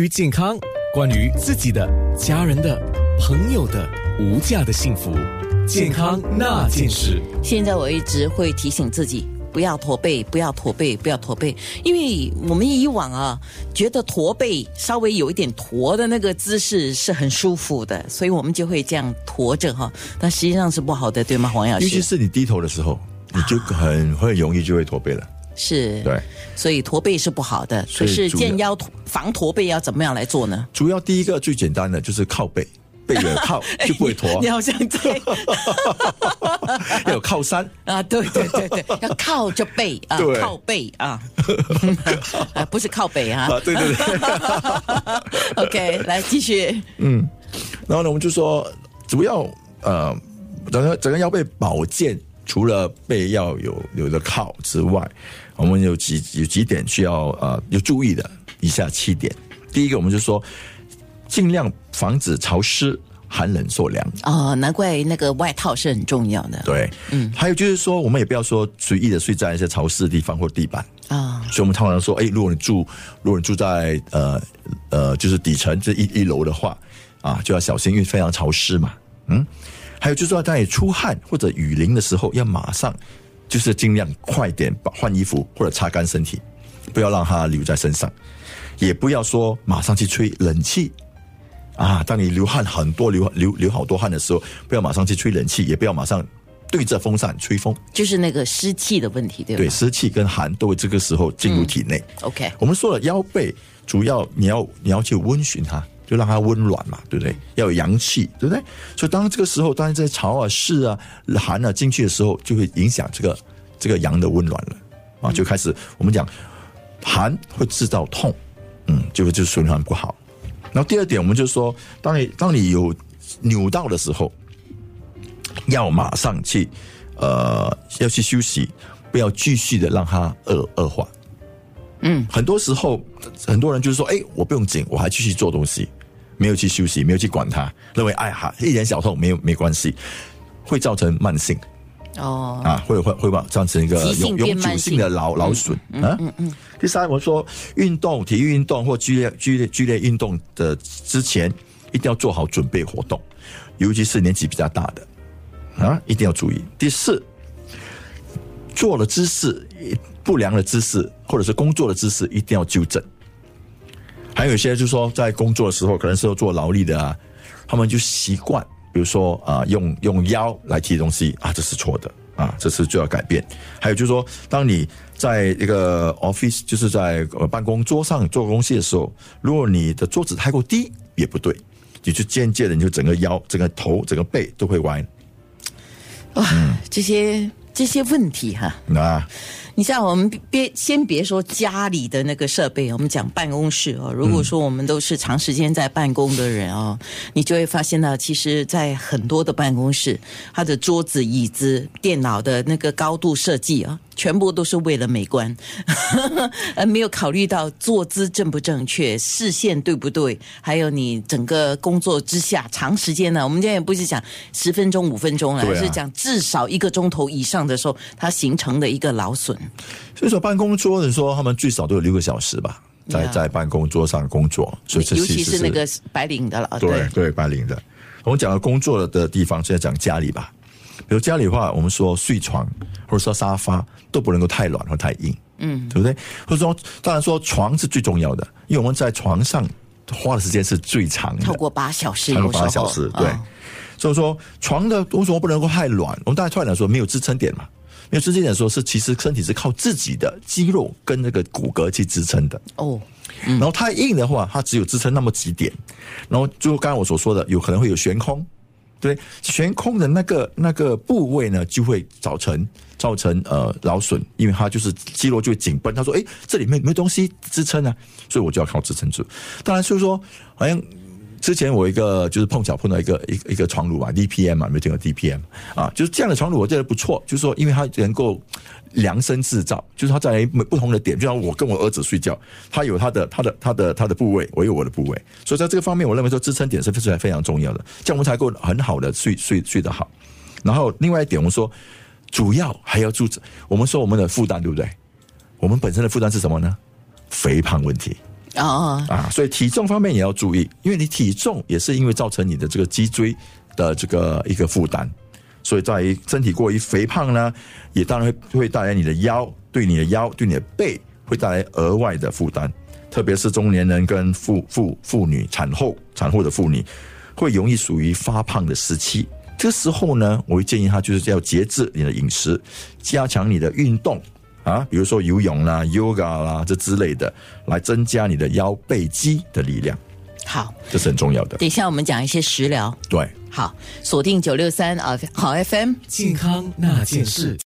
于健康，关于自己的、家人的、朋友的无价的幸福，健康那件事。现在我一直会提醒自己。不要驼背，不要驼背，不要驼背，因为我们以往啊，觉得驼背稍微有一点驼的那个姿势是很舒服的，所以我们就会这样驼着哈。但实际上是不好的，对吗，黄老师？尤其是你低头的时候，你就很会容易就会驼背了。是，对，所以驼背是不好的。所以可是健腰防驼背要怎么样来做呢？主要第一个最简单的就是靠背，背有靠 就不会驼你，好像在 要有靠山。啊，对对对对，要靠着背啊，靠背啊，啊，不是靠北啊。啊，对对对。OK，来继续。嗯然后呢，我们就说主要呃，整个整个腰背保健，除了背要有有的靠之外，我们有几有几点需要呃要注意的，以下七点。第一个，我们就说尽量防止潮湿、寒冷受凉。哦，难怪那个外套是很重要的。对，嗯，还有就是说，我们也不要说随意的睡在一些潮湿的地方或地板。啊，所以我们通常说，哎，如果你住，如果你住在呃呃，就是底层这一一楼的话，啊，就要小心，因为非常潮湿嘛。嗯，还有就是说，在你出汗或者雨淋的时候，要马上就是尽量快点把换衣服或者擦干身体，不要让它留在身上，也不要说马上去吹冷气。啊，当你流汗很多、流流流好多汗的时候，不要马上去吹冷气，也不要马上对着风扇吹风。就是那个湿气的问题，对吧？对，湿气跟寒都会这个时候进入体内。OK，我们说了腰背，主要你要你要去温煦它，就让它温暖嘛，对不对？要有阳气，对不对？所以当这个时候，当然这些潮啊、湿啊、寒啊进去的时候，就会影响这个这个阳的温暖了啊，就开始我们讲寒会制造痛，嗯，就会就循环不好。然后第二点，我们就说，当你当你有扭到的时候，要马上去呃要去休息，不要继续的让它恶恶化。嗯，很多时候很多人就是说，哎，我不用紧，我还继续做东西，没有去休息，没有去管它，认为哎哈一点小痛没有没关系，会造成慢性哦，啊，会会会把造成一个永永久性性的劳劳损啊。嗯嗯。第三，我说运动、体育运动或剧烈剧烈剧烈运动的之前，一定要做好准备活动，尤其是年纪比较大的啊，一定要注意。第四，做了姿势不良的姿势，或者是工作的姿势，一定要纠正。还有一些就是说，在工作的时候，可能是要做劳力的啊，他们就习惯，比如说啊，用用腰来提东西啊，这是错的啊，这是就要改变。还有就是说，当你在一个 office，就是在办公桌上做东西的时候，如果你的桌子太过低，也不对，你就间接的你就整个腰、整个头、整个背都会歪。哇，这些这些问题哈、那。你像我们别先别说家里的那个设备，我们讲办公室哦。如果说我们都是长时间在办公的人哦，你就会发现呢，其实，在很多的办公室，它的桌子、椅子、电脑的那个高度设计啊，全部都是为了美观，而 没有考虑到坐姿正不正确、视线对不对，还有你整个工作之下长时间呢，我们今天也不是讲十分钟、五分钟了，是讲至少一个钟头以上的时候，它形成的一个劳损。所以说办公桌，你说他们最少都有六个小时吧，在在办公桌上工作，所以这尤其是那个白领的了，对对白领的。我们讲到工作的地方，现在讲家里吧。比如家里的话，我们说睡床或者说沙发都不能够太软或太硬，嗯，对不对？或者说，当然说床是最重要的，因为我们在床上花的时间是最长的，超过八小时，超过八小时，对。啊所以说床的为什么不能够太软？我们大家突然来说没有支撑点嘛，没有支撑点的时候是其实身体是靠自己的肌肉跟那个骨骼去支撑的。哦，然后太硬的话，它只有支撑那么几点，然后就刚才我所说的，有可能会有悬空，对，悬空的那个那个部位呢，就会造成造成呃劳损，因为它就是肌肉就会紧绷。他说：“诶，这里面没有东西支撑啊，所以我就要靠支撑住。”当然就是说，好像之前我一个就是碰巧碰到一个一一个床褥嘛，DPM 嘛，没有听过 DPM 啊，就是这样的床褥，我觉得不错，就是说因为它能够量身制造，就是它在不同的点，就像我跟我儿子睡觉，他有他的他的他的他的部位，我有我的部位，所以在这个方面，我认为说支撑点是非常非常重要的，这样我们才够很好的睡睡睡得好。然后另外一点，我们说主要还要注重，我们说我们的负担对不对？我们本身的负担是什么呢？肥胖问题。哦，啊，所以体重方面也要注意，因为你体重也是因为造成你的这个脊椎的这个一个负担，所以在于身体过于肥胖呢，也当然会会带来你的腰，对你的腰，对你的背会带来额外的负担，特别是中年人跟妇妇妇女、产后产后的妇女，会容易属于发胖的时期。这时候呢，我会建议他就是要节制你的饮食，加强你的运动啊，比如说游泳啦、yoga 啦这之类的，来增加你的腰背肌的力量，好，这是很重要的。等一下我们讲一些食疗。对。好，锁定九六三啊，好 FM。健康那件事。